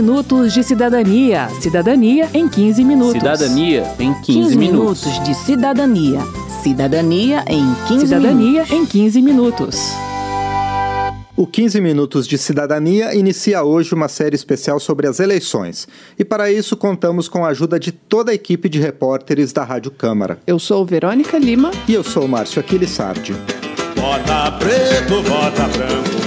minutos de cidadania. Cidadania em 15 minutos. Cidadania em 15, 15 minutos. minutos de cidadania. Cidadania em 15 Cidadania minutos. em 15 minutos. O 15 Minutos de Cidadania inicia hoje uma série especial sobre as eleições. E para isso contamos com a ajuda de toda a equipe de repórteres da Rádio Câmara. Eu sou Verônica Lima. E eu sou o Márcio Aquiles Sardi. Vota preto, vota branco,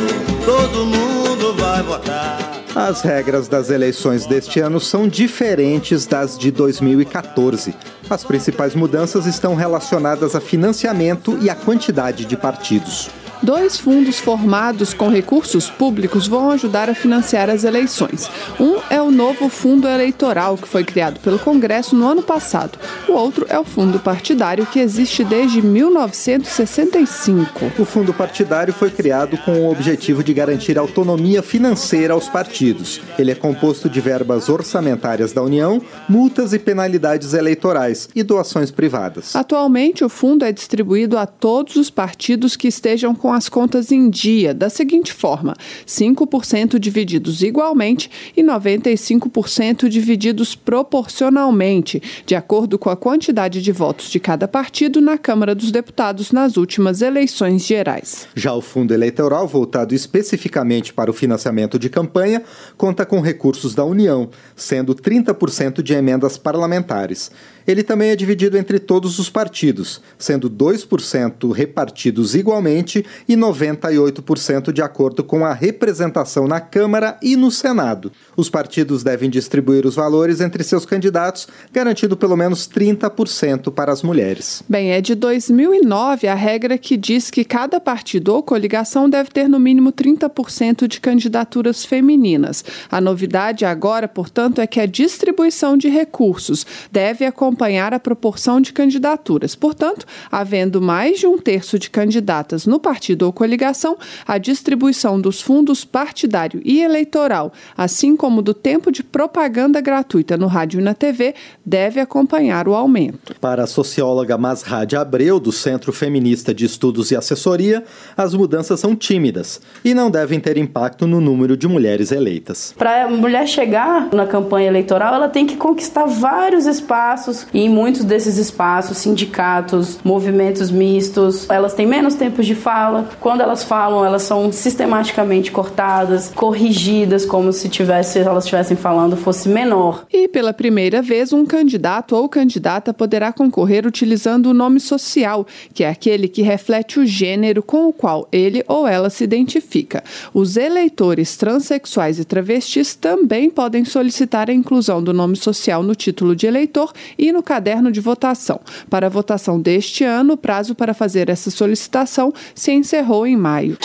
As regras das eleições deste ano são diferentes das de 2014. As principais mudanças estão relacionadas a financiamento e a quantidade de partidos. Dois fundos formados com recursos públicos vão ajudar a financiar as eleições. Um é o novo Fundo Eleitoral, que foi criado pelo Congresso no ano passado. O outro é o Fundo Partidário, que existe desde 1965. O fundo partidário foi criado com o objetivo de garantir autonomia financeira aos partidos. Ele é composto de verbas orçamentárias da União, multas e penalidades eleitorais e doações privadas. Atualmente, o fundo é distribuído a todos os partidos que estejam com as contas em dia, da seguinte forma: 5% divididos igualmente e 95% divididos proporcionalmente, de acordo com a quantidade de votos de cada partido na Câmara dos Deputados nas últimas eleições gerais. Já o fundo eleitoral, voltado especificamente para o financiamento de campanha, conta com recursos da União, sendo 30% de emendas parlamentares. Ele também é dividido entre todos os partidos, sendo 2% repartidos igualmente e 98% de acordo com a representação na Câmara e no Senado. Os partidos devem distribuir os valores entre seus candidatos, garantindo pelo menos 30% para as mulheres. Bem, é de 2009 a regra que diz que cada partido ou coligação deve ter no mínimo 30% de candidaturas femininas. A novidade agora, portanto, é que a distribuição de recursos deve acompanhar a proporção de candidaturas. Portanto, havendo mais de um terço de candidatas no partido ou coligação, a distribuição dos fundos partidário e eleitoral, assim como do tempo de propaganda gratuita no rádio e na TV, deve acompanhar o aumento. Para a socióloga Masrad Abreu, do Centro Feminista de Estudos e Assessoria, as mudanças são tímidas e não devem ter impacto no número de mulheres eleitas. Para a mulher chegar na campanha eleitoral, ela tem que conquistar vários espaços e em muitos desses espaços, sindicatos, movimentos mistos, elas têm menos tempo de fala. Quando elas falam, elas são sistematicamente cortadas, corrigidas, como se tivesse, elas estivessem falando fosse menor. E pela primeira vez, um candidato ou candidata poderá concorrer utilizando o nome social, que é aquele que reflete o gênero com o qual ele ou ela se identifica. Os eleitores transexuais e travestis também podem solicitar a inclusão do nome social no título de eleitor e no caderno de votação. Para a votação deste ano, o prazo para fazer essa solicitação se encerrou em maio.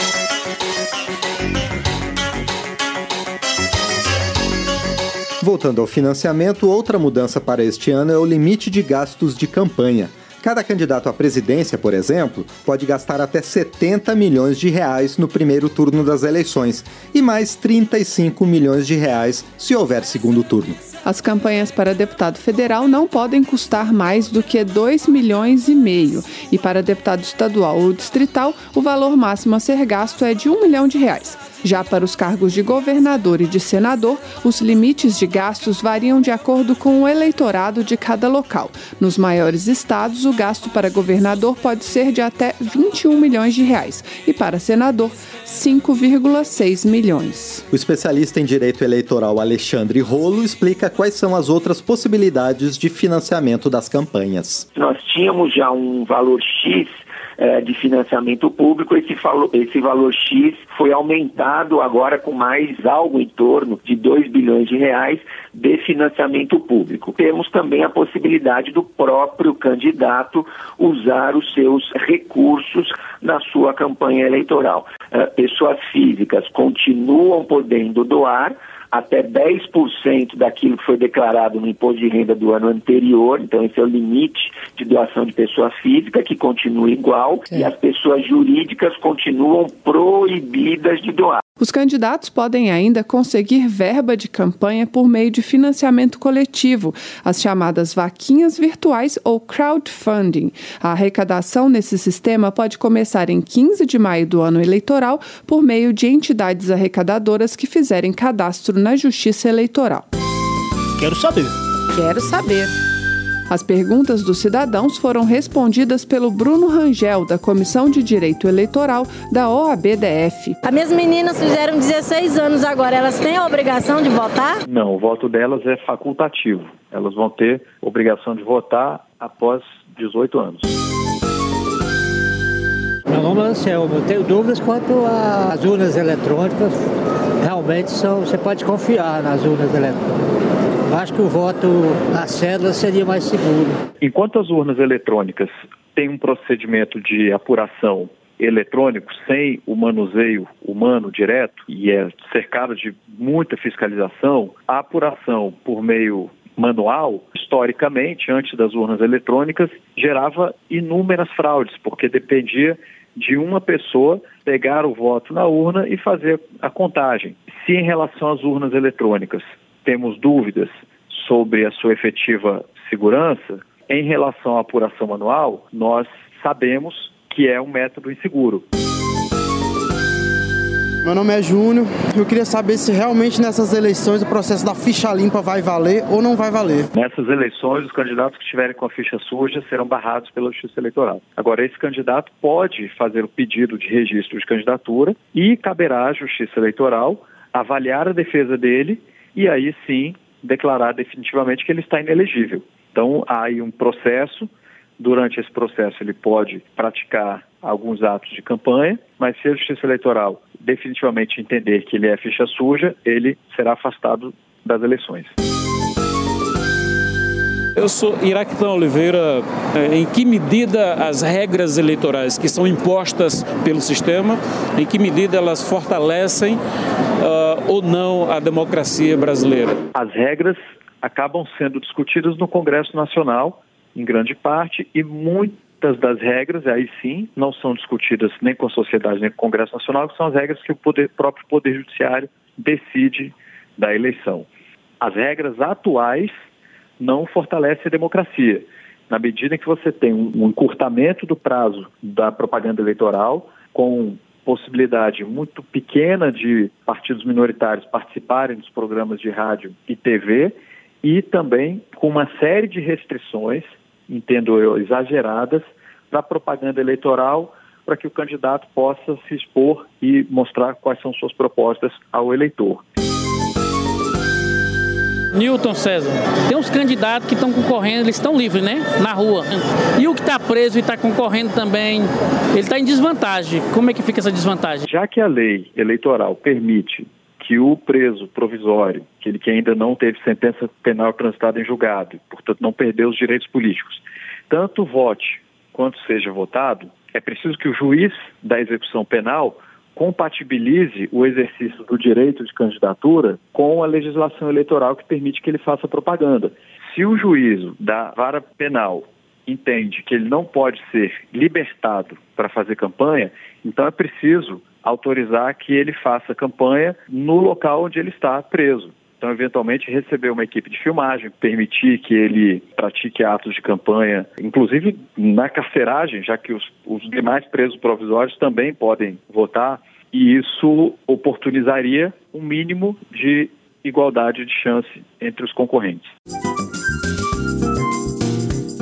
Voltando ao financiamento, outra mudança para este ano é o limite de gastos de campanha. Cada candidato à presidência, por exemplo, pode gastar até 70 milhões de reais no primeiro turno das eleições e mais 35 milhões de reais se houver segundo turno. As campanhas para deputado federal não podem custar mais do que 2 milhões e meio. E para deputado estadual ou distrital, o valor máximo a ser gasto é de 1 milhão de reais. Já para os cargos de governador e de senador, os limites de gastos variam de acordo com o eleitorado de cada local. Nos maiores estados, o gasto para governador pode ser de até 21 milhões de reais e para senador, 5,6 milhões. O especialista em direito eleitoral Alexandre Rolo explica quais são as outras possibilidades de financiamento das campanhas. Nós tínhamos já um valor X eh, de financiamento público, esse, valor, esse valor X foi aumentado agora com mais algo em torno de 2 bilhões de reais de financiamento público. Temos também a possibilidade do próprio candidato usar os seus recursos na sua campanha eleitoral. Eh, pessoas físicas continuam podendo doar até 10% daquilo que foi declarado no imposto de renda do ano anterior, então esse é o limite de doação de pessoa física, que continua igual, e as pessoas jurídicas continuam proibidas de doar. Os candidatos podem ainda conseguir verba de campanha por meio de financiamento coletivo, as chamadas vaquinhas virtuais ou crowdfunding. A arrecadação nesse sistema pode começar em 15 de maio do ano eleitoral por meio de entidades arrecadadoras que fizerem cadastro na Justiça Eleitoral. Quero saber. Quero saber. As perguntas dos cidadãos foram respondidas pelo Bruno Rangel, da Comissão de Direito Eleitoral da OABDF. As minhas meninas fizeram 16 anos agora, elas têm a obrigação de votar? Não, o voto delas é facultativo. Elas vão ter obrigação de votar após 18 anos. Meu nome é Anselmo. Eu tenho dúvidas quanto às urnas eletrônicas. Realmente são, você pode confiar nas urnas eletrônicas. Acho que o voto na cédula seria mais seguro. Enquanto as urnas eletrônicas têm um procedimento de apuração eletrônico sem o manuseio humano direto e é cercado de muita fiscalização, a apuração por meio manual, historicamente, antes das urnas eletrônicas, gerava inúmeras fraudes, porque dependia de uma pessoa pegar o voto na urna e fazer a contagem. Se em relação às urnas eletrônicas temos dúvidas sobre a sua efetiva segurança, em relação à apuração manual, nós sabemos que é um método inseguro. Meu nome é Júnior. Eu queria saber se realmente nessas eleições o processo da ficha limpa vai valer ou não vai valer. Nessas eleições, os candidatos que estiverem com a ficha suja serão barrados pela Justiça Eleitoral. Agora, esse candidato pode fazer o pedido de registro de candidatura e caberá à Justiça Eleitoral avaliar a defesa dele e aí sim declarar definitivamente que ele está inelegível. Então, há aí um processo. Durante esse processo, ele pode praticar alguns atos de campanha, mas se a Justiça Eleitoral definitivamente entender que ele é ficha suja, ele será afastado das eleições. Eu sou Iraquitão Oliveira. É, em que medida as regras eleitorais que são impostas pelo sistema, em que medida elas fortalecem uh, ou não a democracia brasileira? As regras acabam sendo discutidas no Congresso Nacional, em grande parte, e muitas das regras, aí sim, não são discutidas nem com a sociedade nem com o Congresso Nacional, que são as regras que o poder, próprio Poder Judiciário decide da eleição. As regras atuais não fortalece a democracia. Na medida em que você tem um encurtamento do prazo da propaganda eleitoral, com possibilidade muito pequena de partidos minoritários participarem dos programas de rádio e TV, e também com uma série de restrições, entendo eu, exageradas, para a propaganda eleitoral, para que o candidato possa se expor e mostrar quais são suas propostas ao eleitor. Newton César, tem uns candidatos que estão concorrendo, eles estão livres, né? Na rua. E o que está preso e está concorrendo também, ele está em desvantagem. Como é que fica essa desvantagem? Já que a lei eleitoral permite que o preso provisório, aquele que ainda não teve sentença penal transitada em julgado, portanto não perdeu os direitos políticos, tanto vote quanto seja votado, é preciso que o juiz da execução penal compatibilize o exercício do direito de candidatura com a legislação eleitoral que permite que ele faça propaganda. Se o juízo da vara penal entende que ele não pode ser libertado para fazer campanha, então é preciso autorizar que ele faça campanha no local onde ele está preso. Então, eventualmente, receber uma equipe de filmagem, permitir que ele pratique atos de campanha, inclusive na carceragem, já que os, os demais presos provisórios também podem votar, e isso oportunizaria um mínimo de igualdade de chance entre os concorrentes.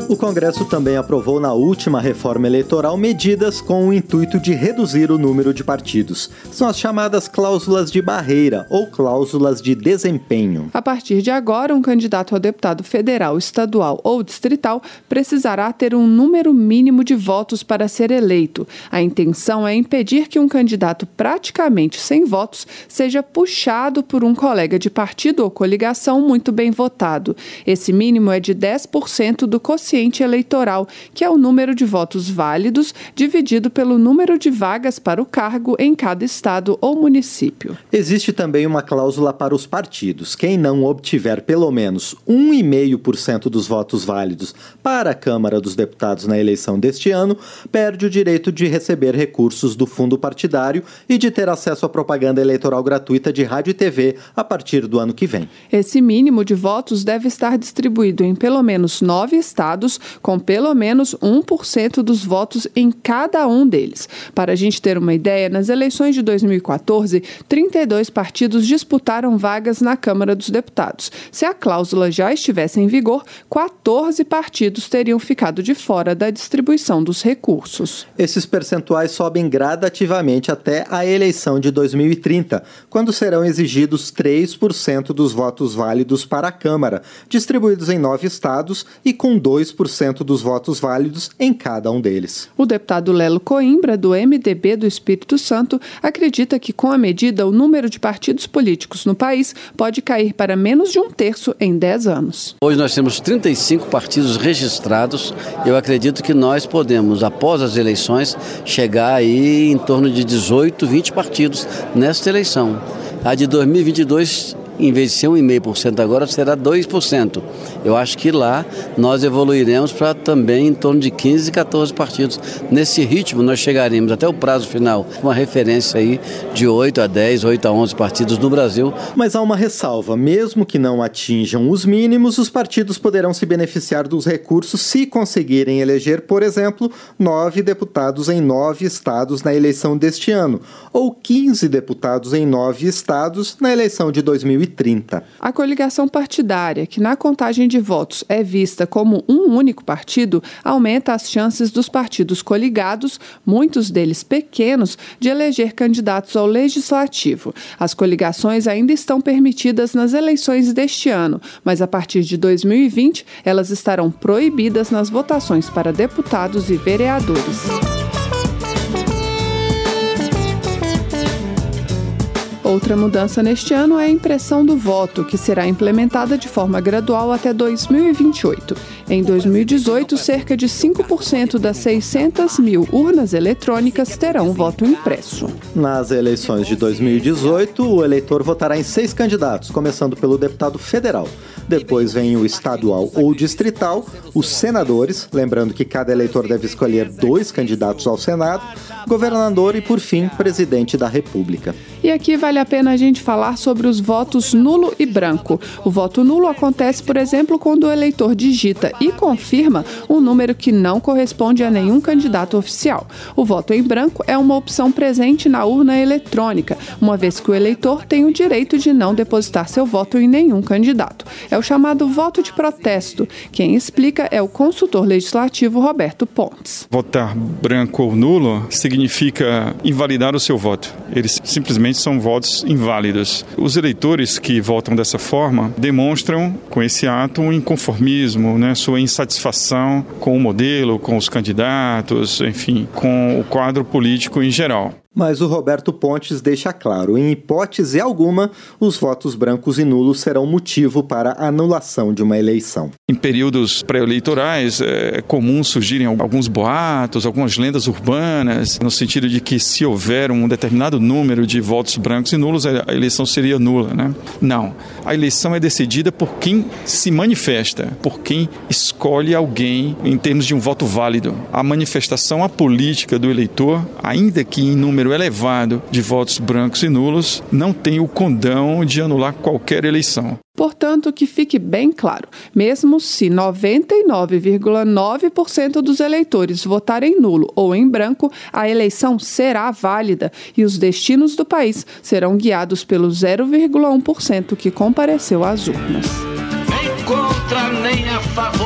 O Congresso também aprovou na última reforma eleitoral medidas com o intuito de reduzir o número de partidos. São as chamadas cláusulas de barreira ou cláusulas de desempenho. A partir de agora, um candidato a deputado federal, estadual ou distrital precisará ter um número mínimo de votos para ser eleito. A intenção é impedir que um candidato praticamente sem votos seja puxado por um colega de partido ou coligação muito bem votado. Esse mínimo é de 10% do quociente quociente eleitoral, que é o número de votos válidos dividido pelo número de vagas para o cargo em cada estado ou município. Existe também uma cláusula para os partidos. Quem não obtiver pelo menos 1,5% dos votos válidos para a Câmara dos Deputados na eleição deste ano perde o direito de receber recursos do fundo partidário e de ter acesso à propaganda eleitoral gratuita de rádio e TV a partir do ano que vem. Esse mínimo de votos deve estar distribuído em pelo menos nove estados, com pelo menos 1% dos votos em cada um deles. Para a gente ter uma ideia, nas eleições de 2014, 32 partidos disputaram vagas na Câmara dos Deputados. Se a cláusula já estivesse em vigor, 14 partidos teriam ficado de fora da distribuição dos recursos. Esses percentuais sobem gradativamente até a eleição de 2030, quando serão exigidos 3% dos votos válidos para a Câmara, distribuídos em nove estados e com 2% dos votos válidos em cada um deles. O deputado Lelo Coimbra, do MDB do Espírito Santo, acredita que com a medida o número de partidos políticos no país pode cair para menos de um terço em 10 anos. Hoje nós temos 35 partidos registrados. Eu acredito que nós podemos, após as eleições, chegar aí em torno de 18, 20 partidos nesta eleição. A de 2022 em vez de ser 1,5% agora, será 2%. Eu acho que lá nós evoluiremos para também em torno de 15, 14 partidos. Nesse ritmo, nós chegaremos até o prazo final, uma referência aí de 8 a 10, 8 a 11 partidos no Brasil. Mas há uma ressalva: mesmo que não atinjam os mínimos, os partidos poderão se beneficiar dos recursos se conseguirem eleger, por exemplo, nove deputados em nove estados na eleição deste ano, ou 15 deputados em nove estados na eleição de 2020. 2030. A coligação partidária, que na contagem de votos é vista como um único partido, aumenta as chances dos partidos coligados, muitos deles pequenos, de eleger candidatos ao legislativo. As coligações ainda estão permitidas nas eleições deste ano, mas a partir de 2020 elas estarão proibidas nas votações para deputados e vereadores. Outra mudança neste ano é a impressão do voto, que será implementada de forma gradual até 2028. Em 2018, cerca de 5% das 600 mil urnas eletrônicas terão voto impresso. Nas eleições de 2018, o eleitor votará em seis candidatos, começando pelo deputado federal. Depois vem o estadual ou distrital, os senadores, lembrando que cada eleitor deve escolher dois candidatos ao Senado, governador e, por fim, presidente da República. E aqui vale a pena a gente falar sobre os votos nulo e branco. O voto nulo acontece, por exemplo, quando o eleitor digita e confirma um número que não corresponde a nenhum candidato oficial. O voto em branco é uma opção presente na urna eletrônica, uma vez que o eleitor tem o direito de não depositar seu voto em nenhum candidato. É o chamado voto de protesto. Quem explica é o consultor legislativo Roberto Pontes. Votar branco ou nulo significa invalidar o seu voto. Eles simplesmente são votos inválidos. Os eleitores que votam dessa forma demonstram com esse ato um inconformismo, né, sua insatisfação com o modelo, com os candidatos, enfim, com o quadro político em geral. Mas o Roberto Pontes deixa claro: em hipótese alguma, os votos brancos e nulos serão motivo para a anulação de uma eleição. Em períodos pré-eleitorais, é comum surgirem alguns boatos, algumas lendas urbanas, no sentido de que se houver um determinado número de votos brancos e nulos, a eleição seria nula. Né? Não. A eleição é decidida por quem se manifesta, por quem escolhe alguém em termos de um voto válido. A manifestação apolítica do eleitor, ainda que em número número elevado de votos brancos e nulos, não tem o condão de anular qualquer eleição. Portanto, que fique bem claro: mesmo se 99,9% dos eleitores votarem nulo ou em branco, a eleição será válida e os destinos do país serão guiados pelo 0,1% que compareceu às urnas. Nem contra nem a favor,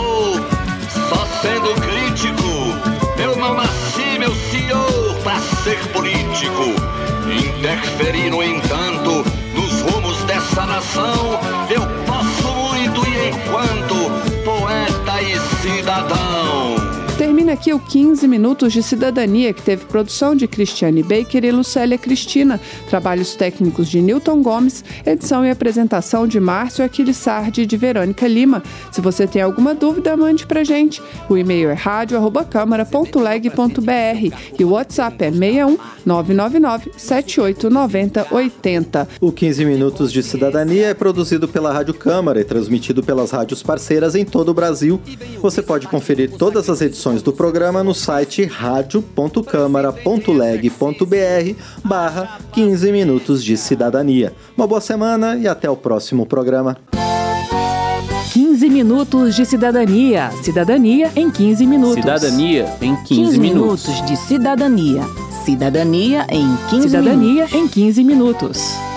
Interferir, no entanto, nos rumos dessa nação. Termina aqui o 15 Minutos de Cidadania, que teve produção de Cristiane Baker e Lucélia Cristina, trabalhos técnicos de Newton Gomes, edição e apresentação de Márcio Aquiles Sardi e de Verônica Lima. Se você tem alguma dúvida, mande pra gente. O e-mail é rádio.câmara.leg.br e o WhatsApp é 61 999 7890 80. O 15 Minutos de Cidadania é produzido pela Rádio Câmara e transmitido pelas rádios parceiras em todo o Brasil. Você pode conferir todas as edições do programa no site radio.câmara.leg.br barra 15 Minutos de Cidadania. Uma boa semana e até o próximo programa. 15 minutos de cidadania. Cidadania em 15 minutos. Cidadania em 15, 15 minutos. minutos de cidadania. Cidadania em 15 Cidadania minutos. em 15 minutos.